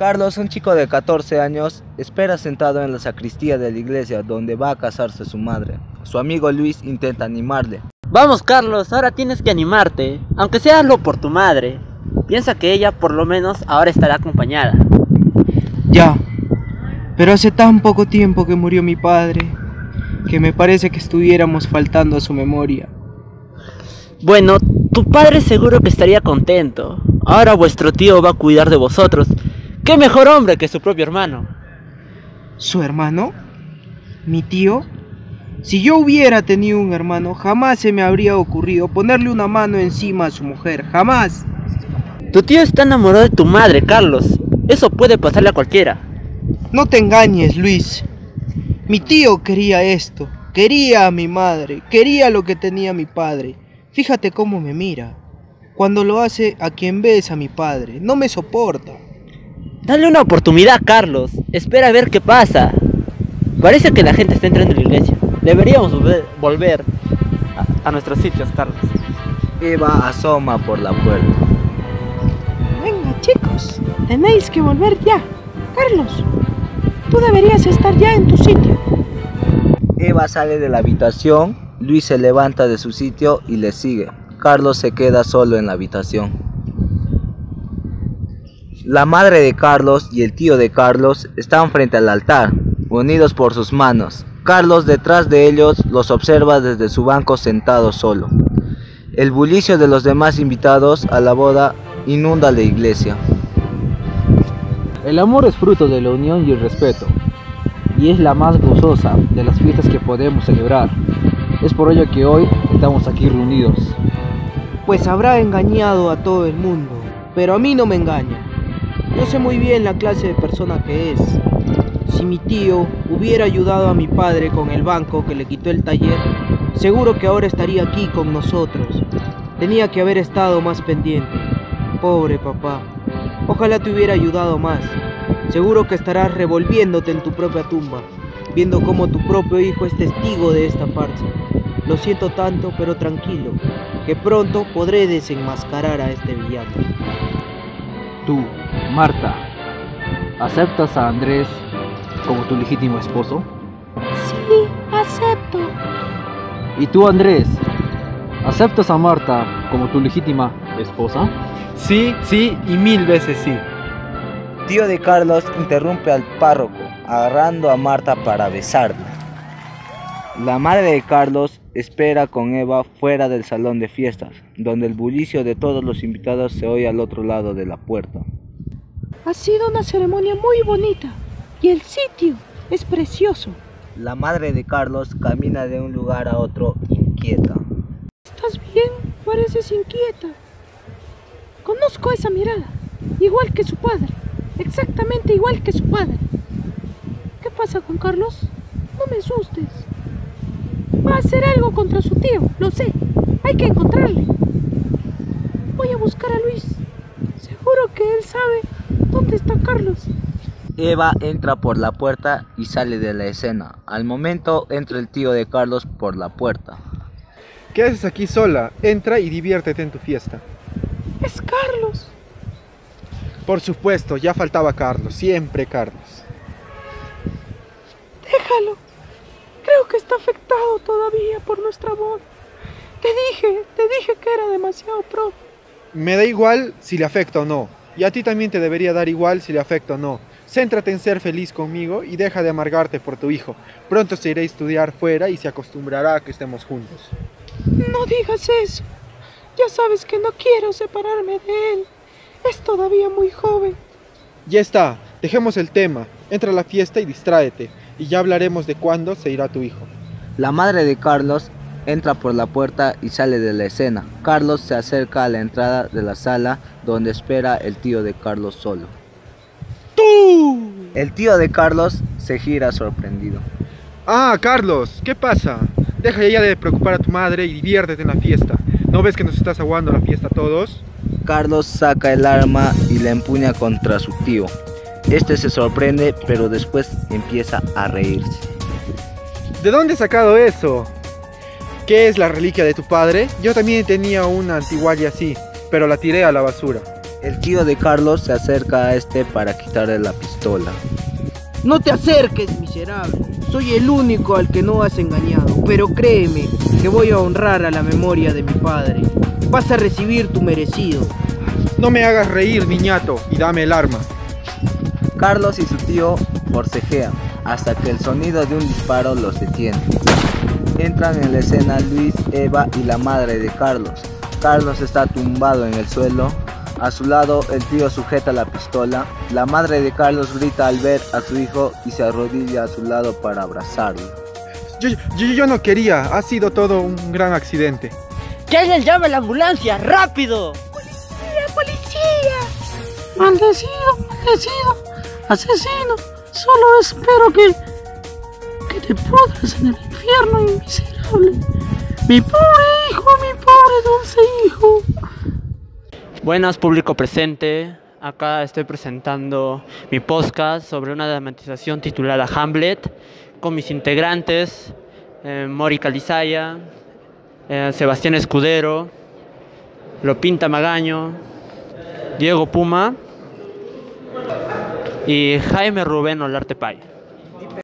Carlos, un chico de 14 años, espera sentado en la sacristía de la iglesia donde va a casarse su madre. Su amigo Luis intenta animarle. Vamos Carlos, ahora tienes que animarte, aunque sea hazlo por tu madre. Piensa que ella por lo menos ahora estará acompañada. Ya, pero hace tan poco tiempo que murió mi padre, que me parece que estuviéramos faltando a su memoria. Bueno, tu padre seguro que estaría contento. Ahora vuestro tío va a cuidar de vosotros. ¿Qué mejor hombre que su propio hermano? ¿Su hermano? ¿Mi tío? Si yo hubiera tenido un hermano, jamás se me habría ocurrido ponerle una mano encima a su mujer. Jamás. Tu tío está enamorado de tu madre, Carlos. Eso puede pasarle a cualquiera. No te engañes, Luis. Mi tío quería esto. Quería a mi madre. Quería lo que tenía mi padre. Fíjate cómo me mira. Cuando lo hace a quien ves a mi padre. No me soporta. Dale una oportunidad, Carlos. Espera a ver qué pasa. Parece que la gente está entrando en la iglesia. Deberíamos volver a, a nuestros sitios, Carlos. Eva asoma por la puerta. Venga, chicos. Tenéis que volver ya. Carlos, tú deberías estar ya en tu sitio. Eva sale de la habitación, Luis se levanta de su sitio y le sigue. Carlos se queda solo en la habitación. La madre de Carlos y el tío de Carlos están frente al altar, unidos por sus manos. Carlos detrás de ellos los observa desde su banco sentado solo. El bullicio de los demás invitados a la boda inunda la iglesia. El amor es fruto de la unión y el respeto, y es la más gozosa de las fiestas que podemos celebrar. Es por ello que hoy estamos aquí reunidos. Pues habrá engañado a todo el mundo, pero a mí no me engaña. Yo sé muy bien la clase de persona que es. Si mi tío hubiera ayudado a mi padre con el banco que le quitó el taller, seguro que ahora estaría aquí con nosotros. Tenía que haber estado más pendiente. Pobre papá. Ojalá te hubiera ayudado más. Seguro que estarás revolviéndote en tu propia tumba, viendo cómo tu propio hijo es testigo de esta farsa. Lo siento tanto, pero tranquilo, que pronto podré desenmascarar a este villano. Tú, Marta, ¿aceptas a Andrés como tu legítimo esposo? Sí, acepto. ¿Y tú, Andrés, aceptas a Marta como tu legítima esposa? Sí, sí y mil veces sí. Tío de Carlos interrumpe al párroco, agarrando a Marta para besarla. La madre de Carlos espera con Eva fuera del salón de fiestas, donde el bullicio de todos los invitados se oye al otro lado de la puerta. Ha sido una ceremonia muy bonita y el sitio es precioso. La madre de Carlos camina de un lugar a otro inquieta. ¿Estás bien? Pareces inquieta. Conozco esa mirada, igual que su padre, exactamente igual que su padre. ¿Qué pasa con Carlos? No me asustes. Va a hacer algo contra su tío, lo sé. Hay que encontrarle. Voy a buscar a Luis. Seguro que él sabe dónde está Carlos. Eva entra por la puerta y sale de la escena. Al momento entra el tío de Carlos por la puerta. ¿Qué haces aquí sola? Entra y diviértete en tu fiesta. Es Carlos. Por supuesto, ya faltaba Carlos, siempre Carlos. Déjalo. Creo que está afectado todavía por nuestra boda. Te dije, te dije que era demasiado pro. Me da igual si le afecta o no. Y a ti también te debería dar igual si le afecta o no. Céntrate en ser feliz conmigo y deja de amargarte por tu hijo. Pronto se irá a estudiar fuera y se acostumbrará a que estemos juntos. No digas eso. Ya sabes que no quiero separarme de él. Es todavía muy joven. Ya está, dejemos el tema. Entra a la fiesta y distráete. Y ya hablaremos de cuándo se irá tu hijo. La madre de Carlos entra por la puerta y sale de la escena. Carlos se acerca a la entrada de la sala donde espera el tío de Carlos solo. ¡Tú! El tío de Carlos se gira sorprendido. Ah, Carlos, ¿qué pasa? Deja ya de preocupar a tu madre y diviértete en la fiesta. ¿No ves que nos estás aguando la fiesta a todos? Carlos saca el arma y la empuña contra su tío. Este se sorprende, pero después empieza a reírse. ¿De dónde has sacado eso? ¿Qué es la reliquia de tu padre? Yo también tenía una antigualla así, pero la tiré a la basura. El tío de Carlos se acerca a este para quitarle la pistola. No te acerques, miserable. Soy el único al que no has engañado, pero créeme que voy a honrar a la memoria de mi padre. Vas a recibir tu merecido. No me hagas reír, niñato, y dame el arma. Carlos y su tío forcejean hasta que el sonido de un disparo los detiene. Entran en la escena Luis, Eva y la madre de Carlos. Carlos está tumbado en el suelo. A su lado el tío sujeta la pistola. La madre de Carlos grita al ver a su hijo y se arrodilla a su lado para abrazarlo. Yo, yo, yo no quería, ha sido todo un gran accidente. ¡Que alguien llame a la ambulancia! ¡Rápido! ¡La policía! Maldecido, maldecido, asesino. Solo espero que. que te pudras en el infierno, miserable. Mi pobre hijo, mi pobre dulce hijo. Buenas, público presente. Acá estoy presentando mi podcast sobre una dramatización titulada Hamlet con mis integrantes eh, Mori Calizaya, eh, Sebastián Escudero, Lopinta Magaño, Diego Puma y Jaime Rubén Olarte Pay.